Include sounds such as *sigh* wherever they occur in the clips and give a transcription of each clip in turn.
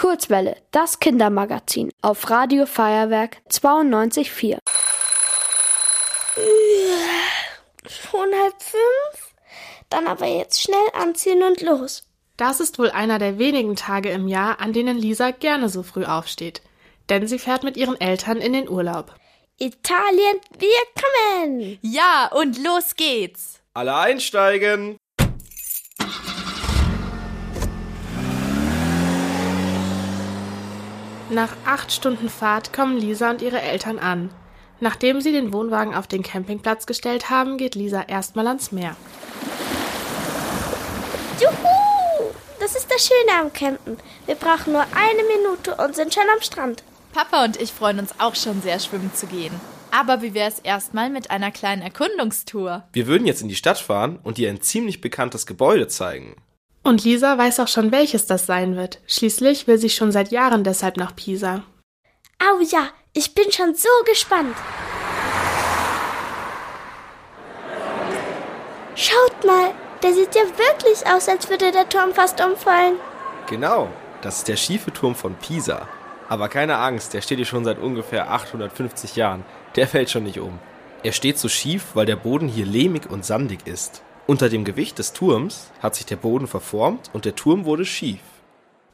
Kurzwelle, das Kindermagazin auf Radio Feuerwerk 92.4. Schon halb fünf? Dann aber jetzt schnell anziehen und los. Das ist wohl einer der wenigen Tage im Jahr, an denen Lisa gerne so früh aufsteht. Denn sie fährt mit ihren Eltern in den Urlaub. Italien, wir kommen! Ja, und los geht's! Alle einsteigen! Nach acht Stunden Fahrt kommen Lisa und ihre Eltern an. Nachdem sie den Wohnwagen auf den Campingplatz gestellt haben, geht Lisa erstmal ans Meer. Juhu! Das ist das Schöne am Campen. Wir brauchen nur eine Minute und sind schon am Strand. Papa und ich freuen uns auch schon sehr, schwimmen zu gehen. Aber wie wäre es erstmal mit einer kleinen Erkundungstour? Wir würden jetzt in die Stadt fahren und dir ein ziemlich bekanntes Gebäude zeigen. Und Lisa weiß auch schon, welches das sein wird. Schließlich will sie schon seit Jahren deshalb nach Pisa. Au ja, ich bin schon so gespannt. Schaut mal, der sieht ja wirklich aus, als würde der Turm fast umfallen. Genau, das ist der schiefe Turm von Pisa. Aber keine Angst, der steht hier schon seit ungefähr 850 Jahren. Der fällt schon nicht um. Er steht so schief, weil der Boden hier lehmig und sandig ist. Unter dem Gewicht des Turms hat sich der Boden verformt und der Turm wurde schief.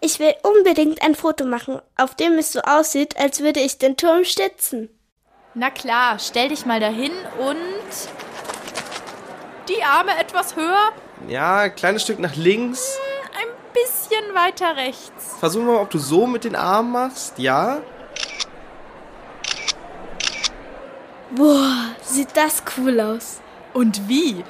Ich will unbedingt ein Foto machen, auf dem es so aussieht, als würde ich den Turm stützen. Na klar, stell dich mal dahin und. Die Arme etwas höher? Ja, kleines Stück nach links. Ein bisschen weiter rechts. Versuch mal, ob du so mit den Armen machst, ja? Boah, sieht das cool aus. Und wie?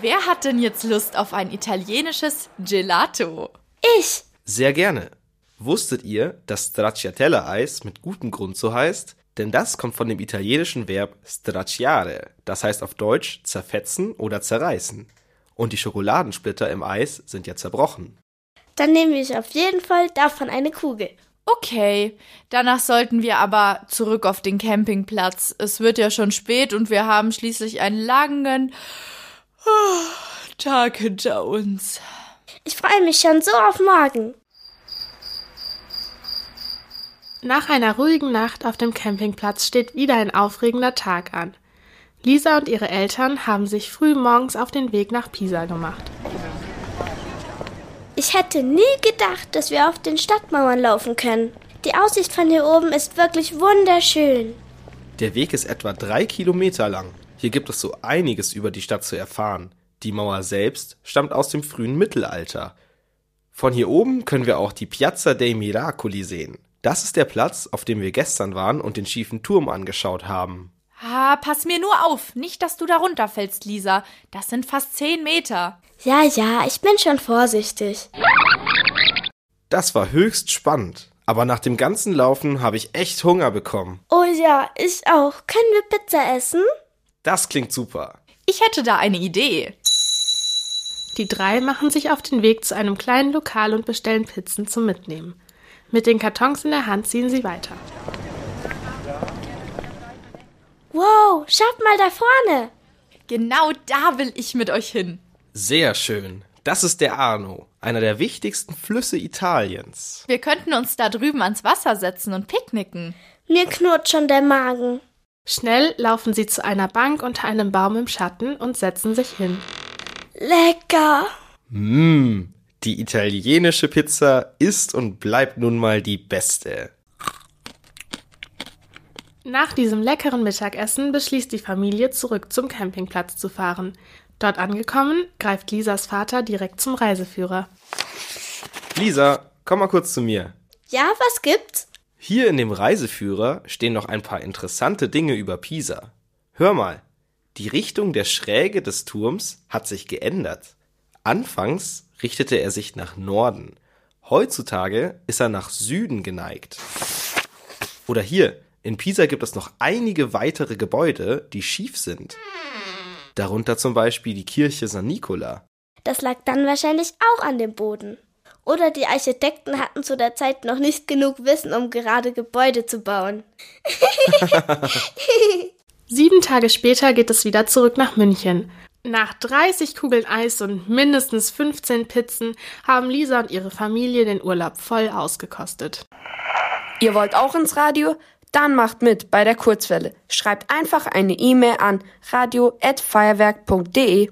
Wer hat denn jetzt Lust auf ein italienisches Gelato? Ich. Sehr gerne. Wusstet ihr, dass Stracciatella-Eis mit gutem Grund so heißt? Denn das kommt von dem italienischen Verb stracciare, das heißt auf Deutsch zerfetzen oder zerreißen. Und die Schokoladensplitter im Eis sind ja zerbrochen. Dann nehme ich auf jeden Fall davon eine Kugel. Okay, danach sollten wir aber zurück auf den Campingplatz. Es wird ja schon spät und wir haben schließlich einen langen Tag hinter uns. Ich freue mich schon so auf morgen. Nach einer ruhigen Nacht auf dem Campingplatz steht wieder ein aufregender Tag an. Lisa und ihre Eltern haben sich früh morgens auf den Weg nach Pisa gemacht. Ich hätte nie gedacht, dass wir auf den Stadtmauern laufen können. Die Aussicht von hier oben ist wirklich wunderschön. Der Weg ist etwa drei Kilometer lang. Hier gibt es so einiges über die Stadt zu erfahren. Die Mauer selbst stammt aus dem frühen Mittelalter. Von hier oben können wir auch die Piazza dei Miracoli sehen. Das ist der Platz, auf dem wir gestern waren und den schiefen Turm angeschaut haben. Ah, pass mir nur auf, nicht, dass du da runterfällst, Lisa. Das sind fast zehn Meter. Ja, ja, ich bin schon vorsichtig. Das war höchst spannend. Aber nach dem ganzen Laufen habe ich echt Hunger bekommen. Oh ja, ich auch. Können wir Pizza essen? Das klingt super. Ich hätte da eine Idee. Die drei machen sich auf den Weg zu einem kleinen Lokal und bestellen Pizzen zum Mitnehmen. Mit den Kartons in der Hand ziehen sie weiter. Wow, schaut mal da vorne. Genau da will ich mit euch hin. Sehr schön. Das ist der Arno, einer der wichtigsten Flüsse Italiens. Wir könnten uns da drüben ans Wasser setzen und picknicken. Mir knurrt schon der Magen. Schnell laufen sie zu einer Bank unter einem Baum im Schatten und setzen sich hin. Lecker. Mmm, die italienische Pizza ist und bleibt nun mal die beste. Nach diesem leckeren Mittagessen beschließt die Familie, zurück zum Campingplatz zu fahren. Dort angekommen, greift Lisas Vater direkt zum Reiseführer. Lisa, komm mal kurz zu mir. Ja, was gibt's? Hier in dem Reiseführer stehen noch ein paar interessante Dinge über Pisa. Hör mal, die Richtung der Schräge des Turms hat sich geändert. Anfangs richtete er sich nach Norden. Heutzutage ist er nach Süden geneigt. Oder hier, in Pisa gibt es noch einige weitere Gebäude, die schief sind. Darunter zum Beispiel die Kirche San Nicola. Das lag dann wahrscheinlich auch an dem Boden. Oder die Architekten hatten zu der Zeit noch nicht genug Wissen, um gerade Gebäude zu bauen. *laughs* Sieben Tage später geht es wieder zurück nach München. Nach 30 Kugeln Eis und mindestens 15 Pizzen haben Lisa und ihre Familie den Urlaub voll ausgekostet. Ihr wollt auch ins Radio? Dann macht mit bei der Kurzwelle. Schreibt einfach eine E-Mail an radio@feuerwerk.de.